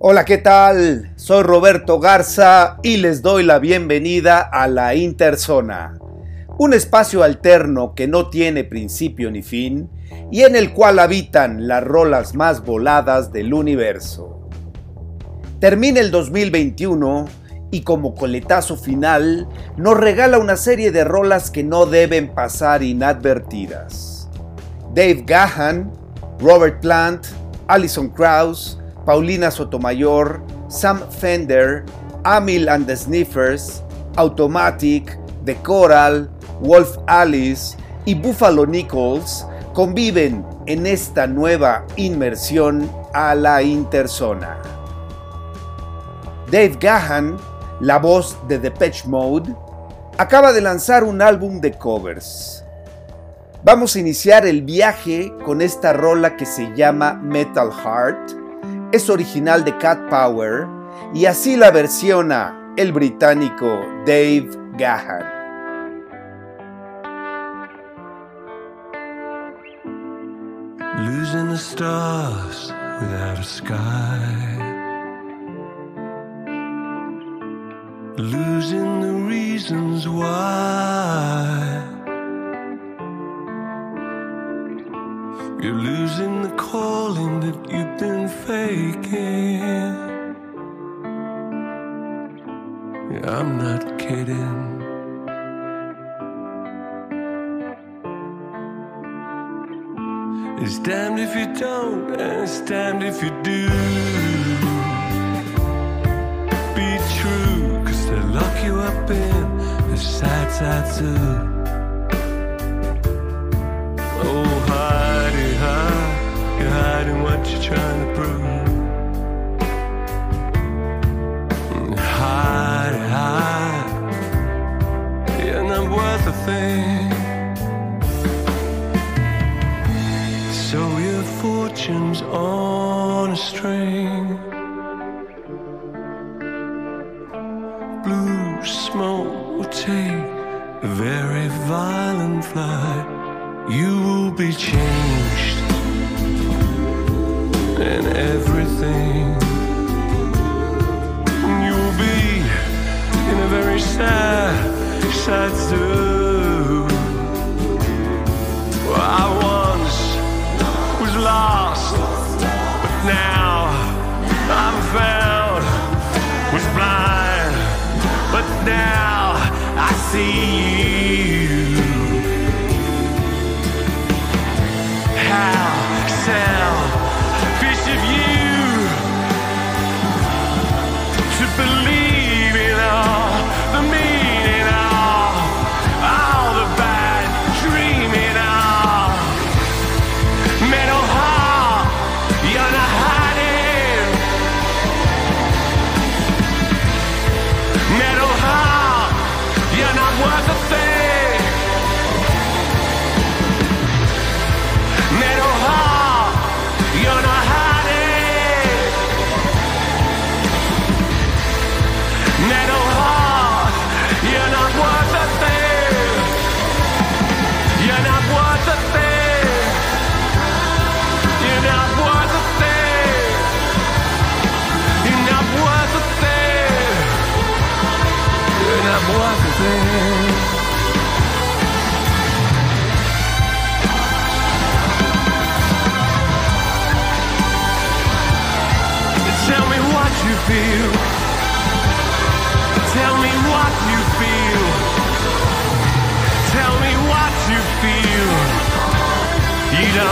Hola, ¿qué tal? Soy Roberto Garza y les doy la bienvenida a la Interzona, un espacio alterno que no tiene principio ni fin y en el cual habitan las rolas más voladas del universo. Termina el 2021 y como coletazo final nos regala una serie de rolas que no deben pasar inadvertidas. Dave Gahan, Robert Plant, Alison Krauss, Paulina Sotomayor, Sam Fender, Amil and the Sniffers, Automatic, The Coral, Wolf Alice y Buffalo Nichols conviven en esta nueva inmersión a la interzona. Dave Gahan, la voz de Depeche Mode, acaba de lanzar un álbum de covers. Vamos a iniciar el viaje con esta rola que se llama Metal Heart es original de Cat Power y así la versiona el británico Dave Gahan. Losing stars without sky. Losing the reasons why. You're losing the calling that you've been faking. Yeah, I'm not kidding. It's damned if you don't, and it's damned if you do. Be true, cause they lock you up in the sad, sad zoo. got you trying to see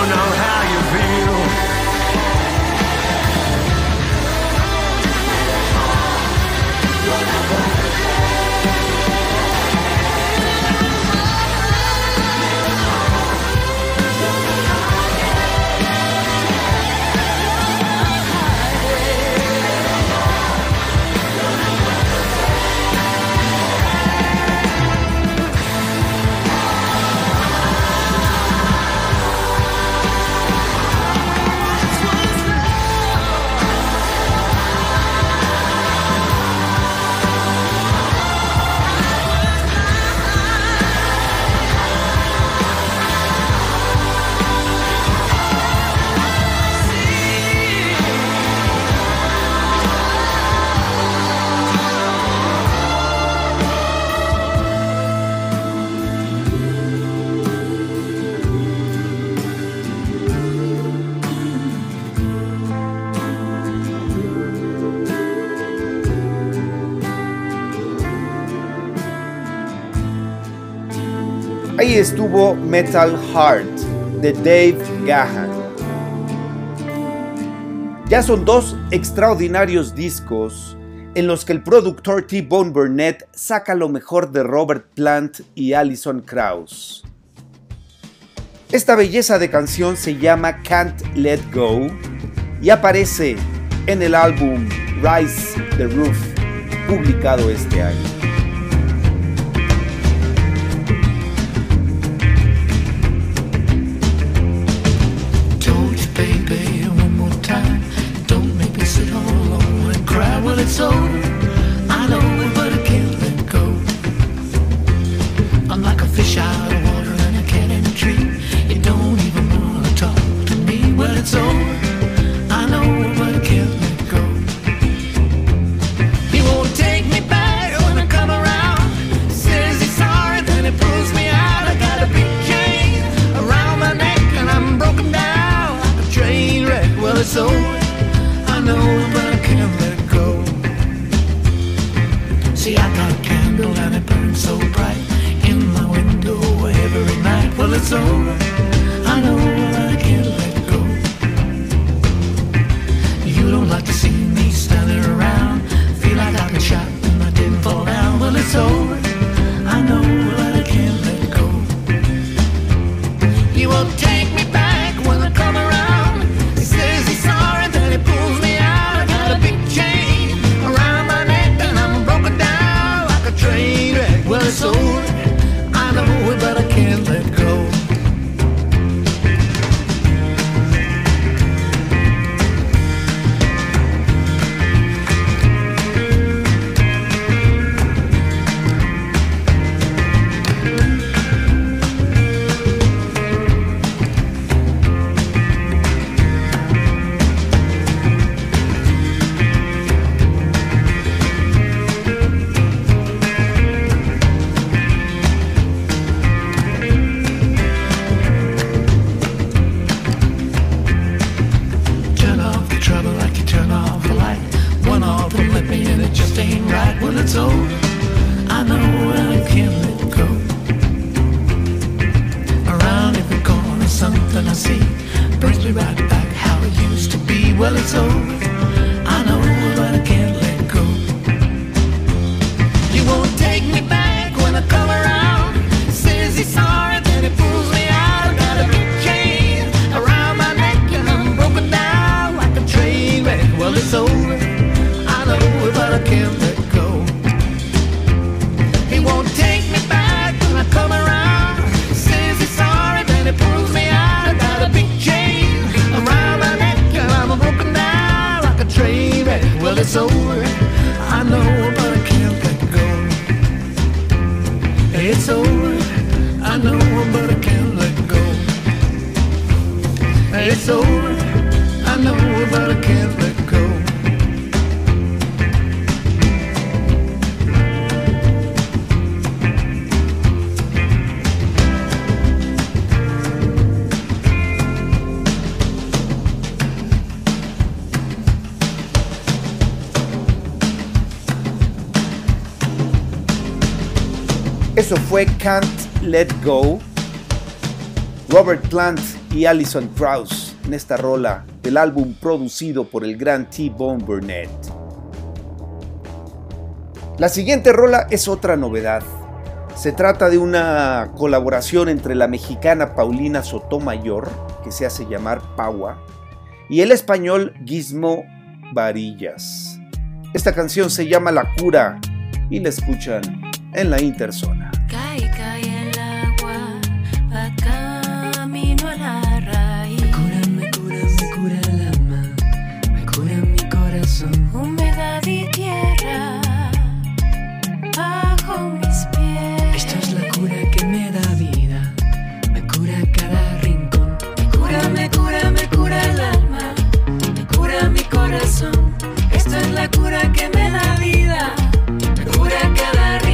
know how Metal Heart de Dave Gahan. Ya son dos extraordinarios discos en los que el productor T-Bone Burnett saca lo mejor de Robert Plant y Alison Krauss. Esta belleza de canción se llama Can't Let Go y aparece en el álbum Rise the Roof, publicado este año. eso fue Can't Let Go, Robert Plant y Alison Krauss en esta rola del álbum producido por el gran T-Bone Burnett. La siguiente rola es otra novedad. Se trata de una colaboración entre la mexicana Paulina Sotomayor, que se hace llamar Paua, y el español Gizmo Varillas. Esta canción se llama La Cura y la escuchan en la Interzona. Esto es la cura que me da vida, me cura cada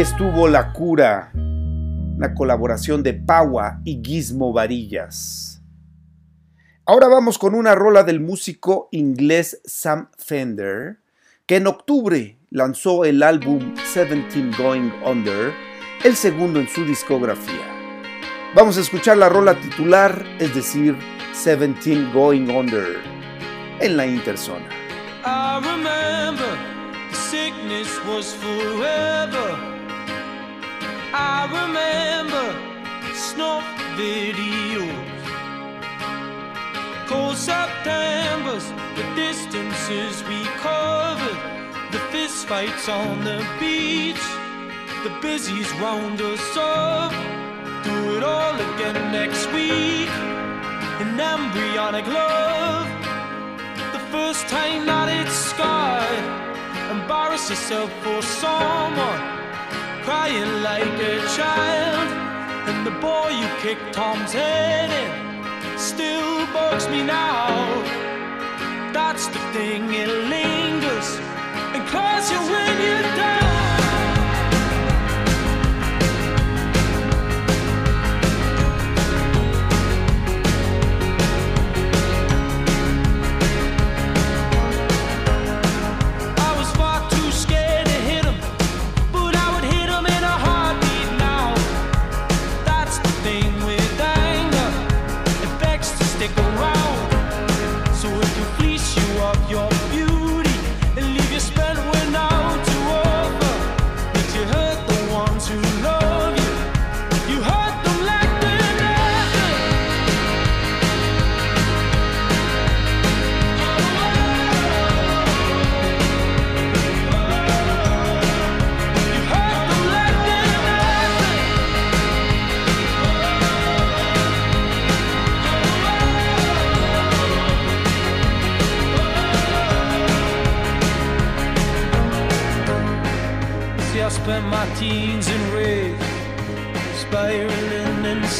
Estuvo La Cura, una colaboración de Paua y Gizmo Varillas. Ahora vamos con una rola del músico inglés Sam Fender, que en octubre lanzó el álbum 17 Going Under, el segundo en su discografía. Vamos a escuchar la rola titular, es decir, 17 Going Under, en la Interzona. I remember sickness was forever. I remember snuff videos. Cold Septembers, the distances we covered, the fist fights on the beach, the busies round us up. Do it all again next week. An embryonic love the first time that it's scarred. Embarrass yourself for someone, crying like a child. And the boy you kicked Tom's head in still bugs me now. That's the thing, it lingers and claws you when you're down.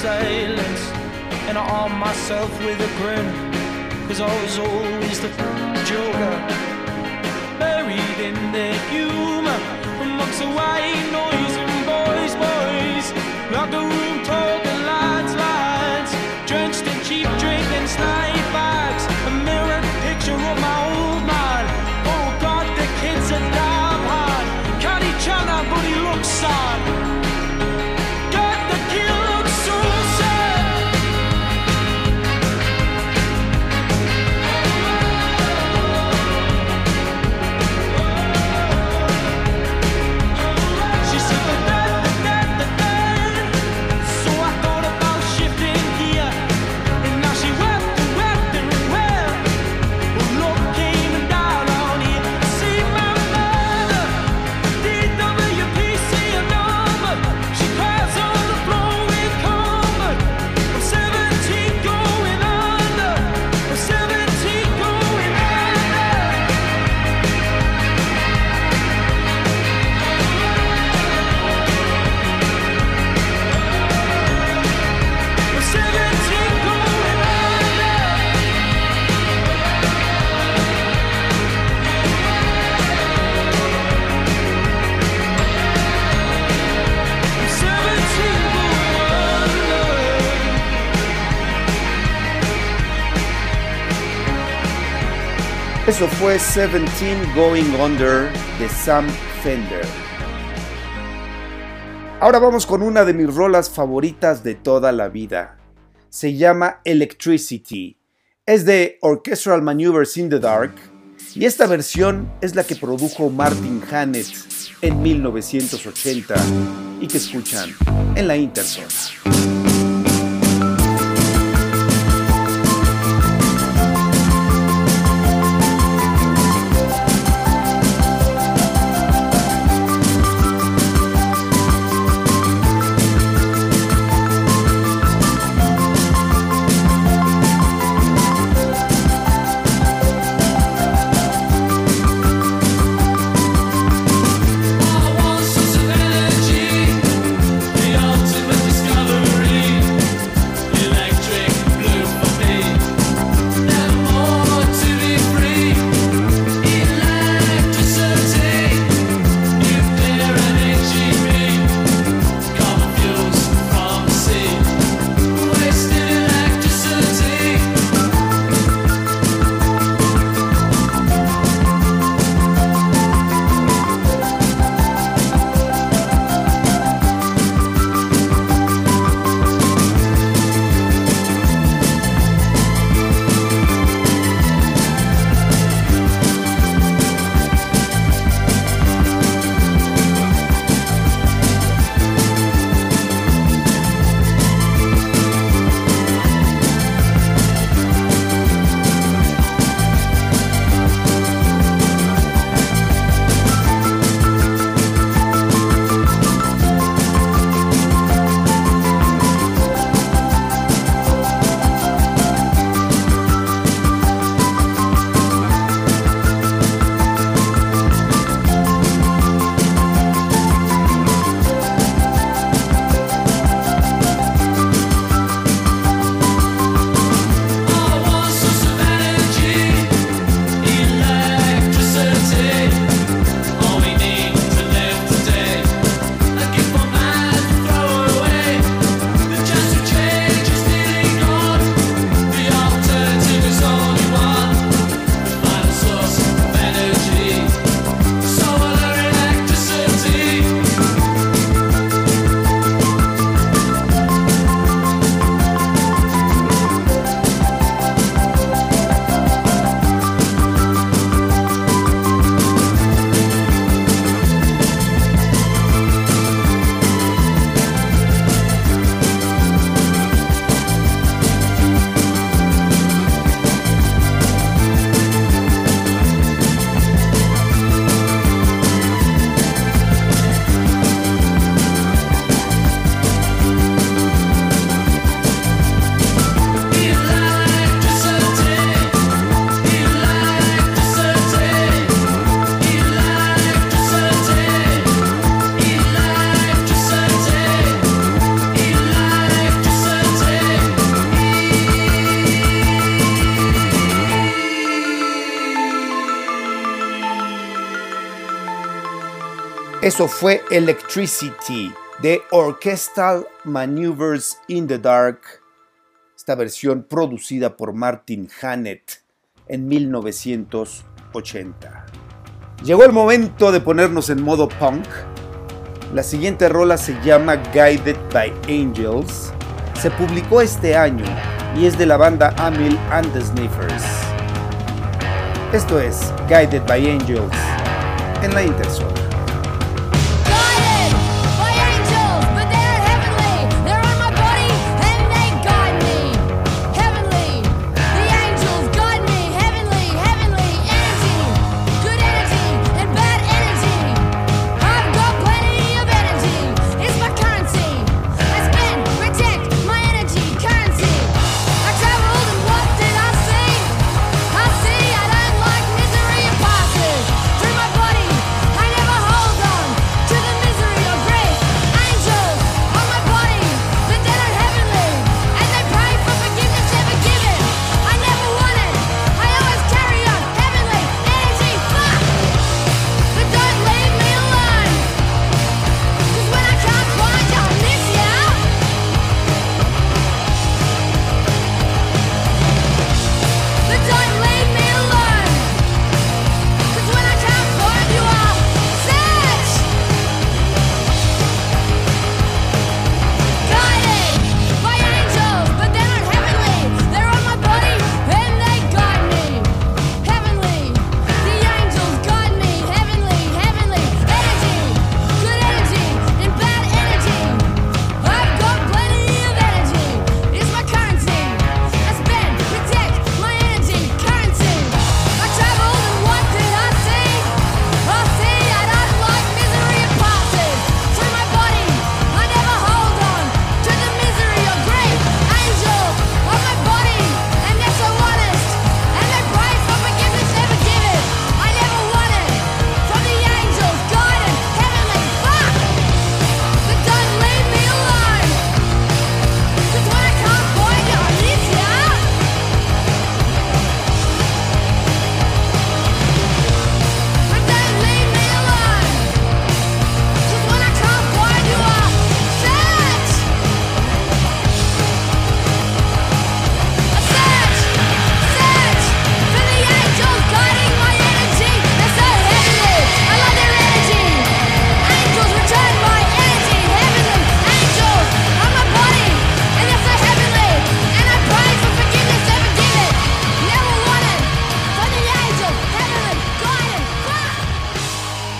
Silence, and I arm myself with a grin, cause I was always the joker, buried in the humor, amongst the white Eso fue 17 Going Under de Sam Fender. Ahora vamos con una de mis rolas favoritas de toda la vida. Se llama Electricity. Es de Orchestral Maneuvers in the Dark y esta versión es la que produjo Martin Hannett en 1980 y que escuchan en la Interzona. Eso fue Electricity de Orchestral Maneuvers in the Dark, esta versión producida por Martin Hannett en 1980. Llegó el momento de ponernos en modo punk. La siguiente rola se llama Guided by Angels. Se publicó este año y es de la banda Amil and the Sniffers. Esto es Guided by Angels en la Interzona.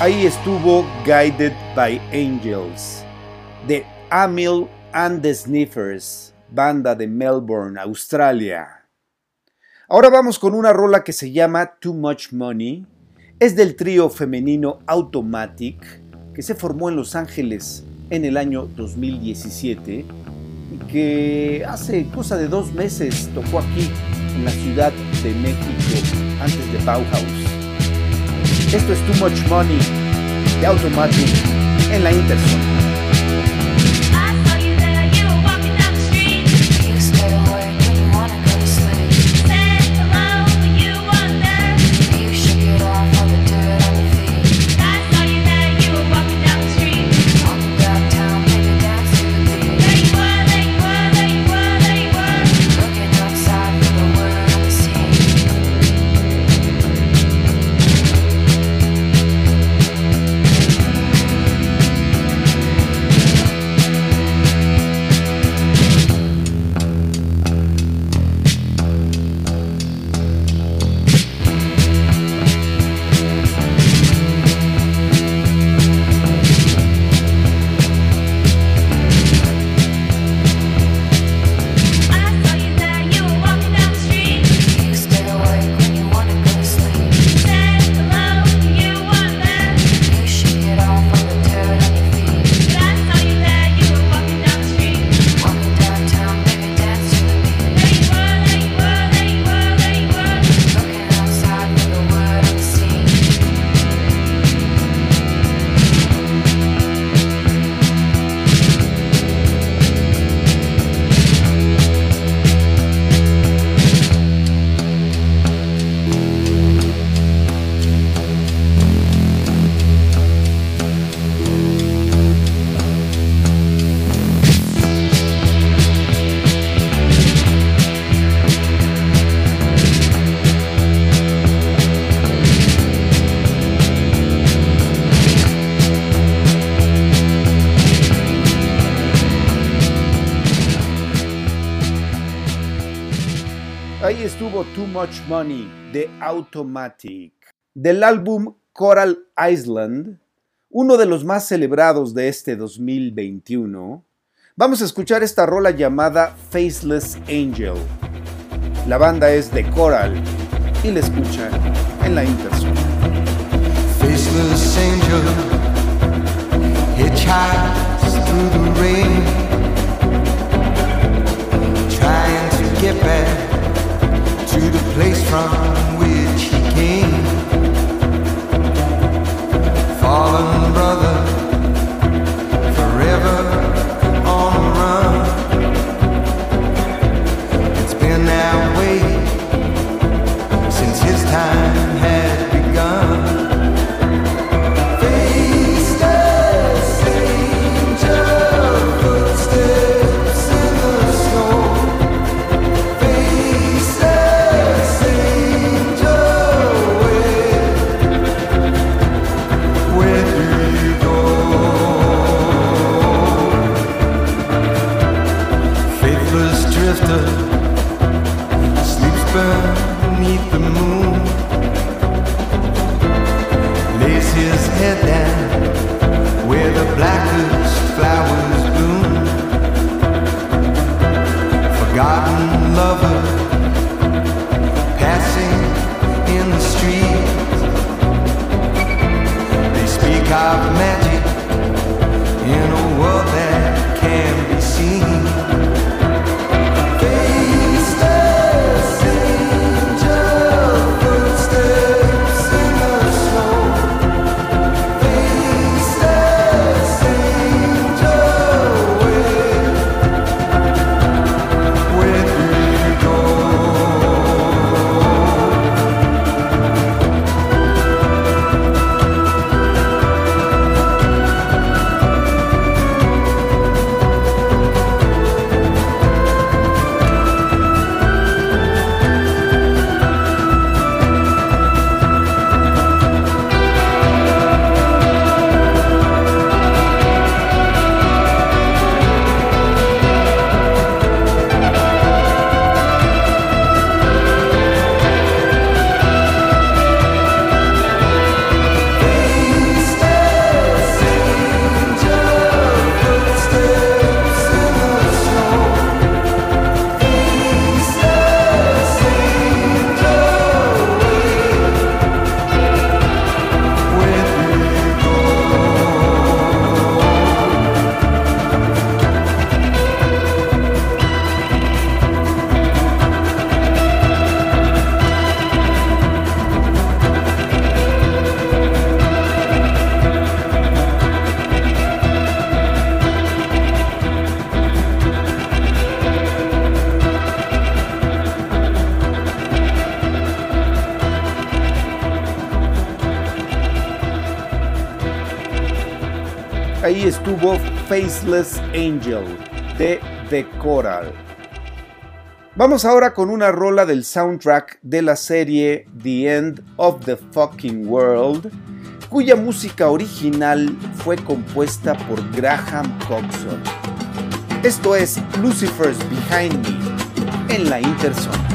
Ahí estuvo Guided by Angels, de Amil and the Sniffers, banda de Melbourne, Australia. Ahora vamos con una rola que se llama Too Much Money. Es del trío femenino Automatic, que se formó en Los Ángeles en el año 2017 y que hace cosa de dos meses tocó aquí en la Ciudad de México antes de Bauhaus. Esto es Too Much Money de Automatic en la Interzone. Too Much Money de Automatic. Del álbum Coral Island, uno de los más celebrados de este 2021, vamos a escuchar esta rola llamada Faceless Angel. La banda es de Coral y la escuchan en la Interzone. faceless angel through the rain, place from which he came. Fallen brother, Faceless Angel de The Coral. Vamos ahora con una rola del soundtrack de la serie The End of the Fucking World, cuya música original fue compuesta por Graham Coxon. Esto es Lucifer's Behind Me en la Intersonic.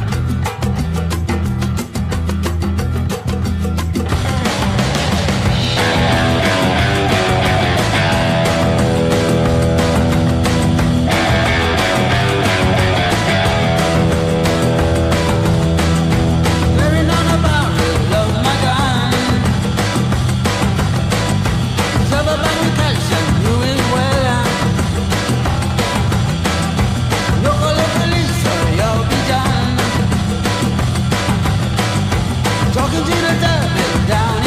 talking to the dead down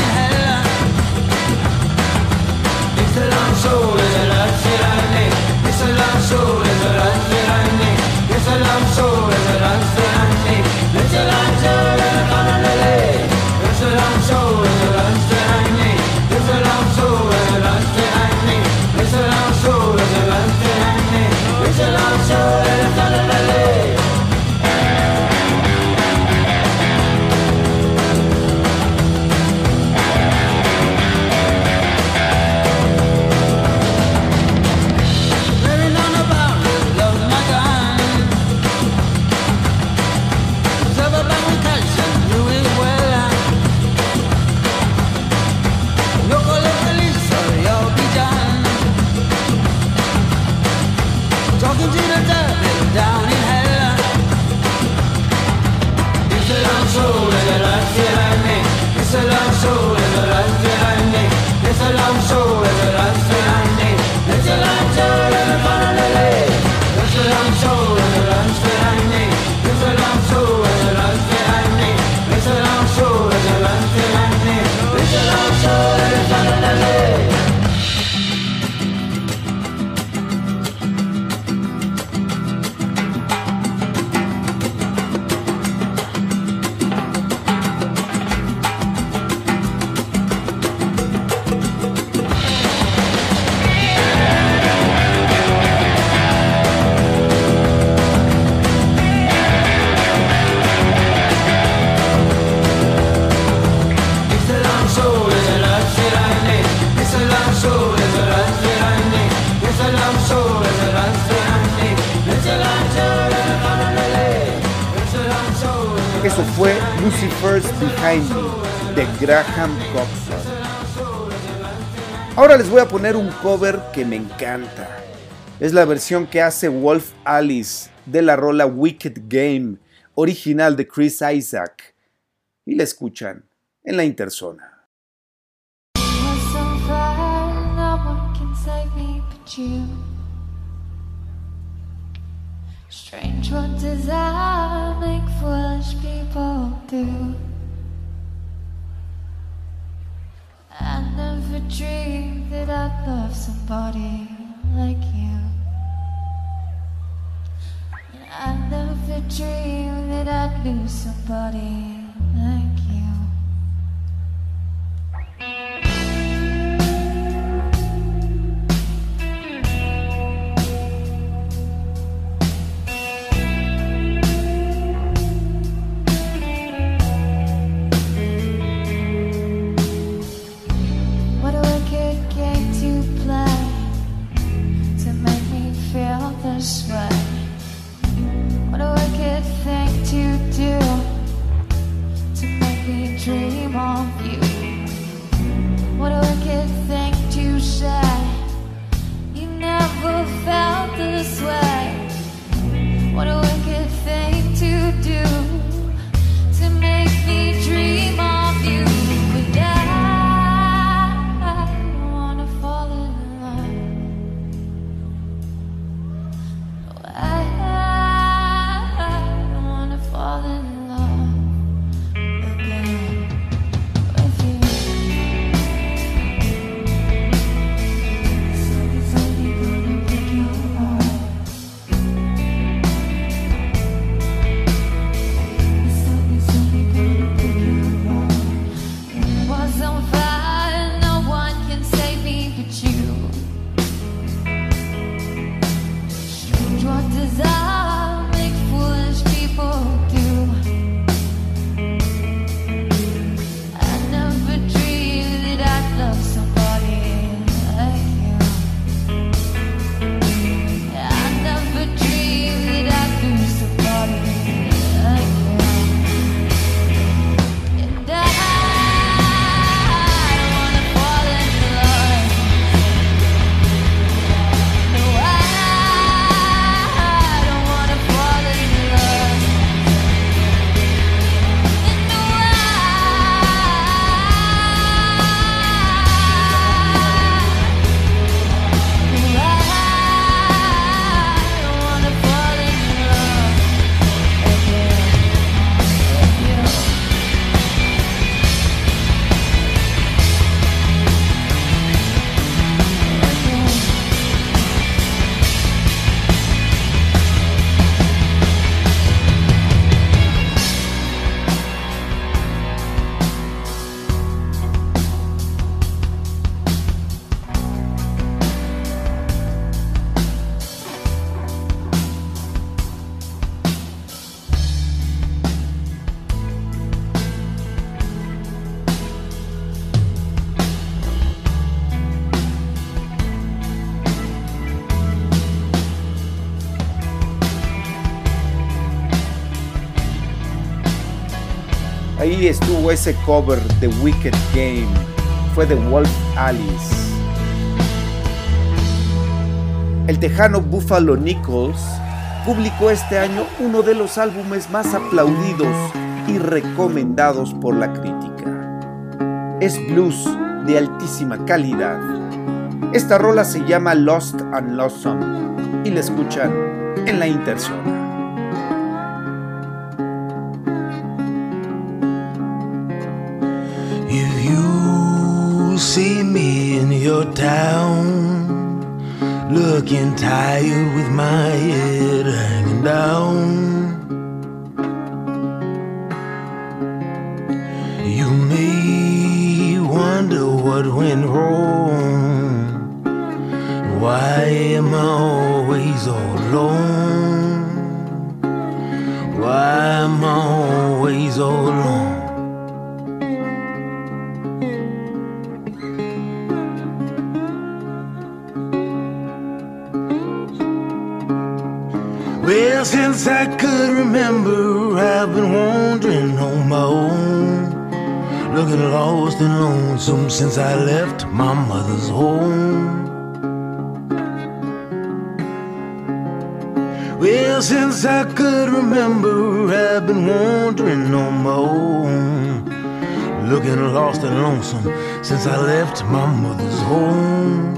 Ahora les voy a poner un cover que me encanta. Es la versión que hace Wolf Alice de la rola Wicked Game, original de Chris Isaac. Y la escuchan en la interzona. Strange what desire make foolish people do. I never dreamed that I'd love somebody like you. And I never dreamed that I'd lose somebody Ese cover de Wicked Game. Fue de Wolf Alice. El tejano Buffalo Nichols publicó este año uno de los álbumes más aplaudidos y recomendados por la crítica. Es blues de altísima calidad. Esta rola se llama Lost and Lonesome y la escuchan en la interzona. Your town, looking tired with my head hanging down, you may wonder what went wrong. Why am I always all alone? Why am I always all alone? Since I could remember, I've been wandering on my own. Looking lost and lonesome since I left my mother's home. Well, since I could remember, I've been wandering on my own. Looking lost and lonesome since I left my mother's home.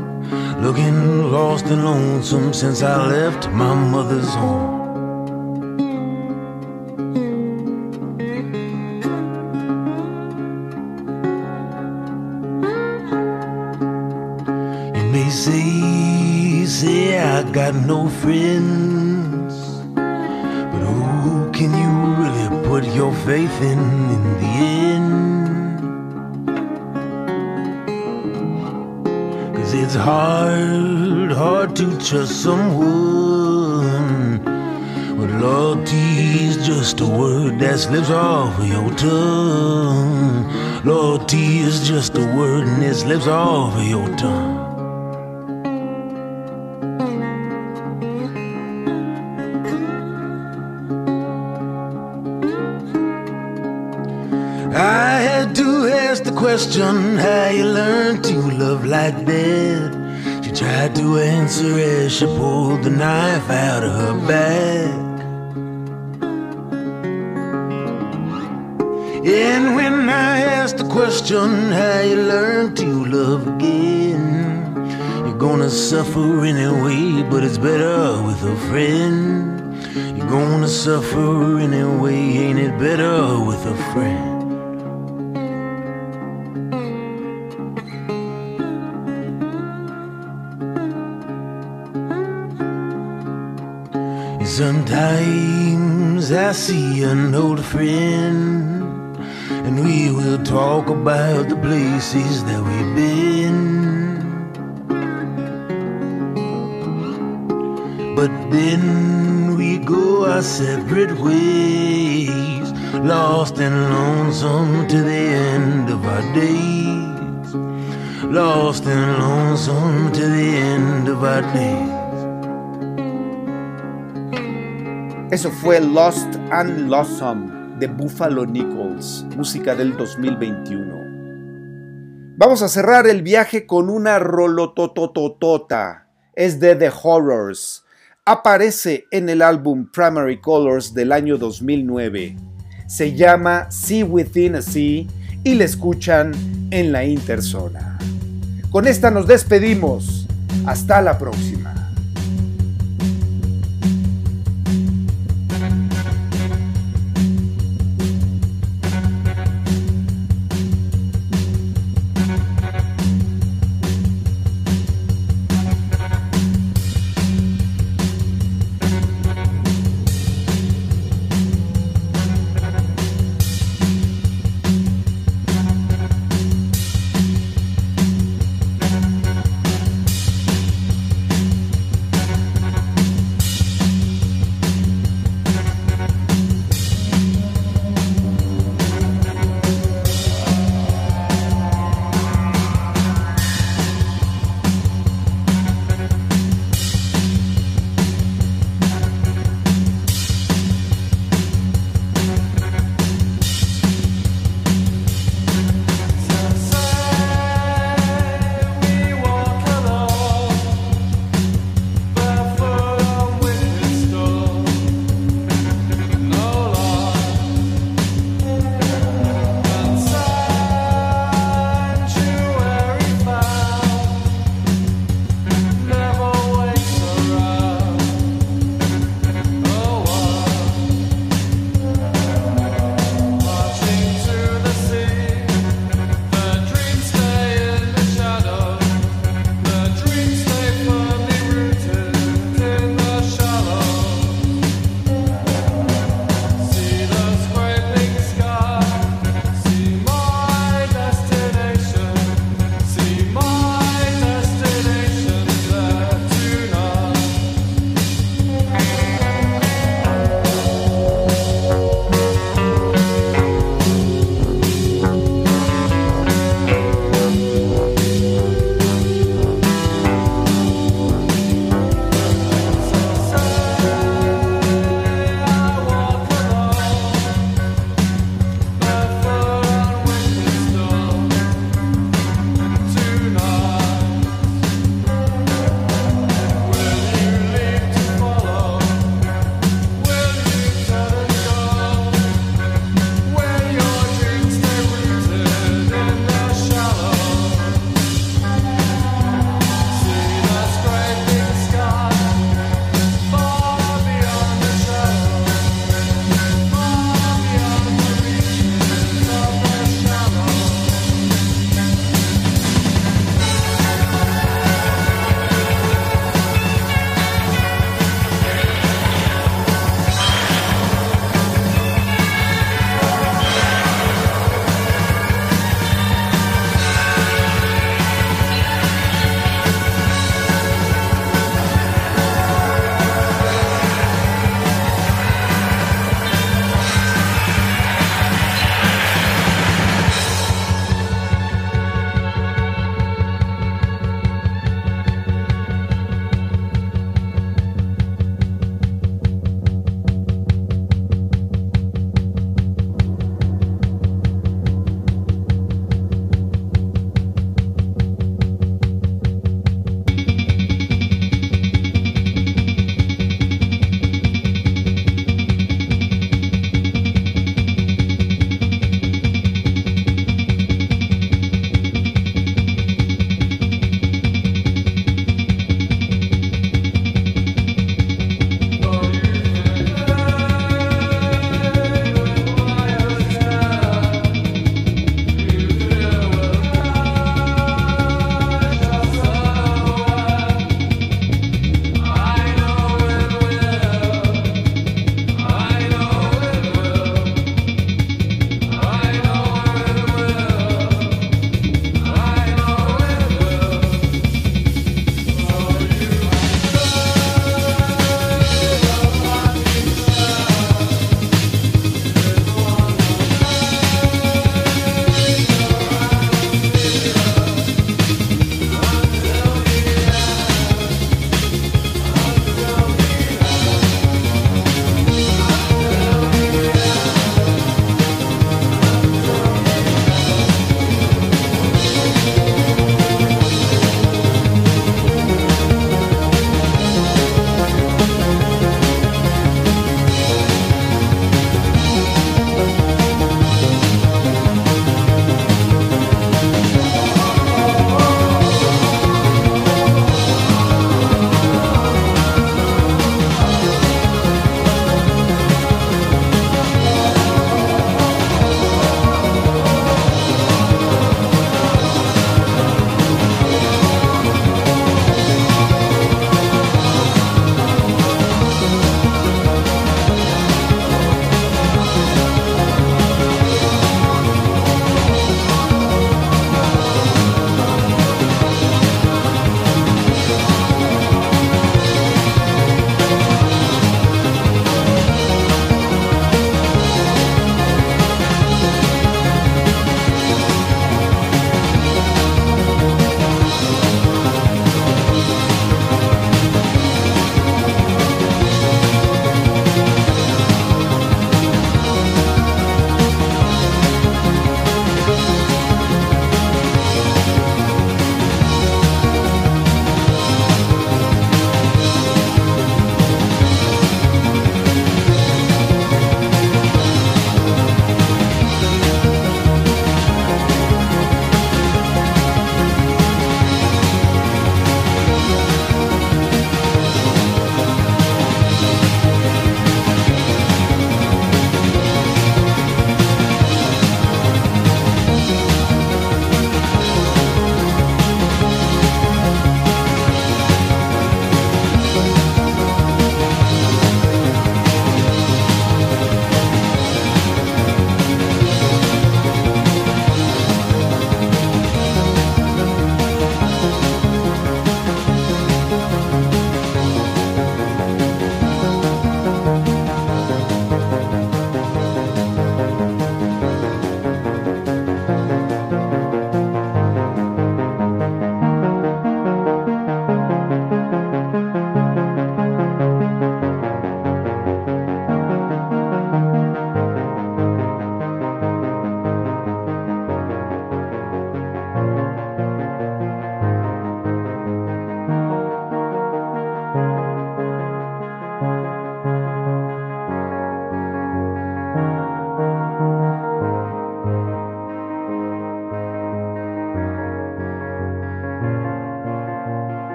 Looking lost and lonesome since I left my mother's home. Got no friends, but who can you really put your faith in in the end? Cause it's hard, hard to trust someone. But loyalty is just a word that slips off of your tongue. Loyalty is just a word and it slips off of your tongue. Question how you learned to love like that. She tried to answer as she pulled the knife out of her back. And when I asked the question how you learned to love again, you're gonna suffer anyway, but it's better with a friend. You're gonna suffer anyway, ain't it better with a friend? Sometimes I see an old friend, and we will talk about the places that we've been. But then we go our separate ways, lost and lonesome to the end of our days. Lost and lonesome to the end of our days. Eso fue Lost and Lonesome de Buffalo Nichols, música del 2021. Vamos a cerrar el viaje con una rolotototota. Es de The Horrors. Aparece en el álbum Primary Colors del año 2009. Se llama Sea Within a Sea y la escuchan en la interzona. Con esta nos despedimos. Hasta la próxima.